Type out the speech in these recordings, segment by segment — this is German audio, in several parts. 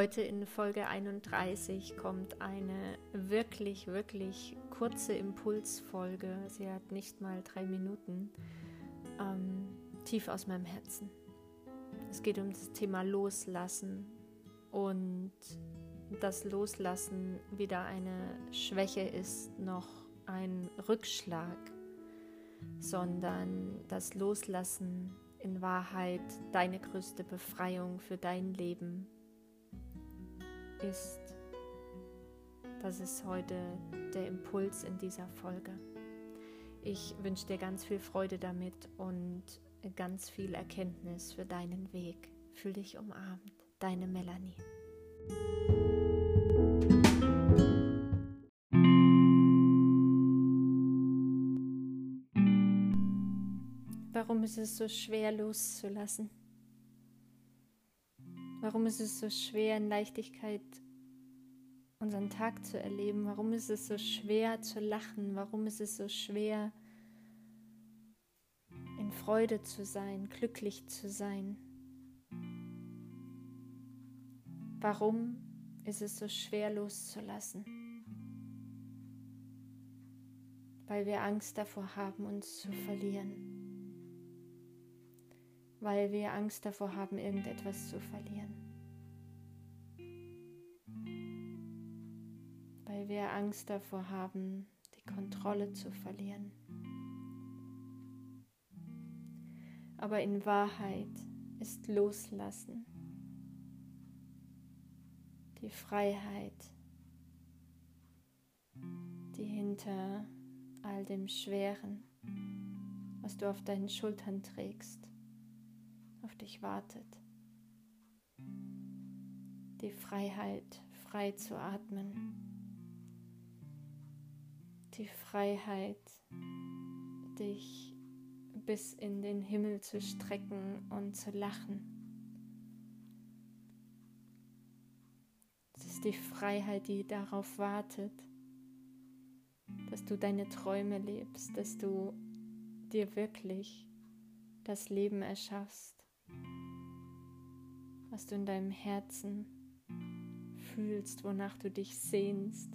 Heute in Folge 31 kommt eine wirklich, wirklich kurze Impulsfolge. Sie hat nicht mal drei Minuten. Ähm, tief aus meinem Herzen. Es geht um das Thema Loslassen und das Loslassen weder eine Schwäche ist noch ein Rückschlag, sondern das Loslassen in Wahrheit deine größte Befreiung für dein Leben ist. Das ist heute der Impuls in dieser Folge. Ich wünsche dir ganz viel Freude damit und ganz viel Erkenntnis für deinen Weg. Fühl dich umarmt. Deine Melanie. Warum ist es so schwer loszulassen? Warum ist es so schwer, in Leichtigkeit unseren Tag zu erleben? Warum ist es so schwer zu lachen? Warum ist es so schwer, in Freude zu sein, glücklich zu sein? Warum ist es so schwer loszulassen? Weil wir Angst davor haben, uns zu verlieren weil wir Angst davor haben, irgendetwas zu verlieren. Weil wir Angst davor haben, die Kontrolle zu verlieren. Aber in Wahrheit ist Loslassen die Freiheit, die hinter all dem Schweren, was du auf deinen Schultern trägst, auf dich wartet. Die Freiheit, frei zu atmen. Die Freiheit, dich bis in den Himmel zu strecken und zu lachen. Es ist die Freiheit, die darauf wartet, dass du deine Träume lebst, dass du dir wirklich das Leben erschaffst, was du in deinem Herzen fühlst, wonach du dich sehnst.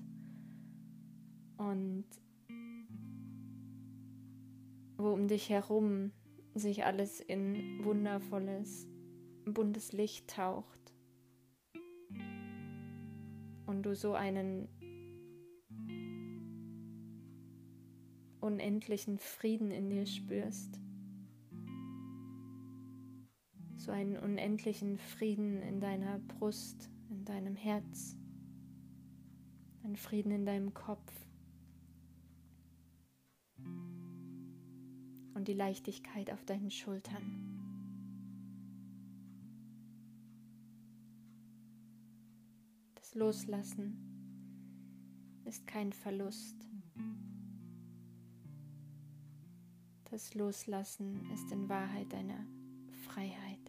Und wo um dich herum sich alles in wundervolles, buntes Licht taucht. Und du so einen unendlichen Frieden in dir spürst so einen unendlichen Frieden in deiner Brust, in deinem Herz, einen Frieden in deinem Kopf und die Leichtigkeit auf deinen Schultern. Das Loslassen ist kein Verlust. Das Loslassen ist in Wahrheit eine Freiheit.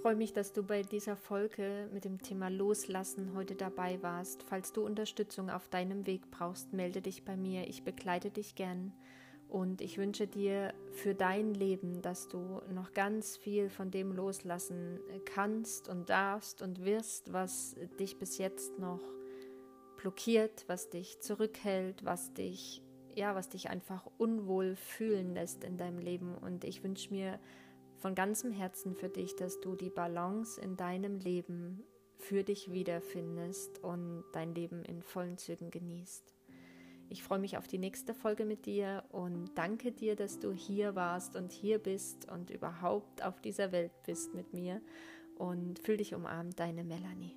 Freue mich, dass du bei dieser Folge mit dem Thema Loslassen heute dabei warst. Falls du Unterstützung auf deinem Weg brauchst, melde dich bei mir. Ich begleite dich gern. Und ich wünsche dir für dein Leben, dass du noch ganz viel von dem loslassen kannst und darfst und wirst, was dich bis jetzt noch blockiert, was dich zurückhält, was dich ja, was dich einfach unwohl fühlen lässt in deinem Leben. Und ich wünsche mir von ganzem Herzen für dich, dass du die Balance in deinem Leben für dich wiederfindest und dein Leben in vollen Zügen genießt. Ich freue mich auf die nächste Folge mit dir und danke dir, dass du hier warst und hier bist und überhaupt auf dieser Welt bist mit mir und fühl dich umarmt, deine Melanie.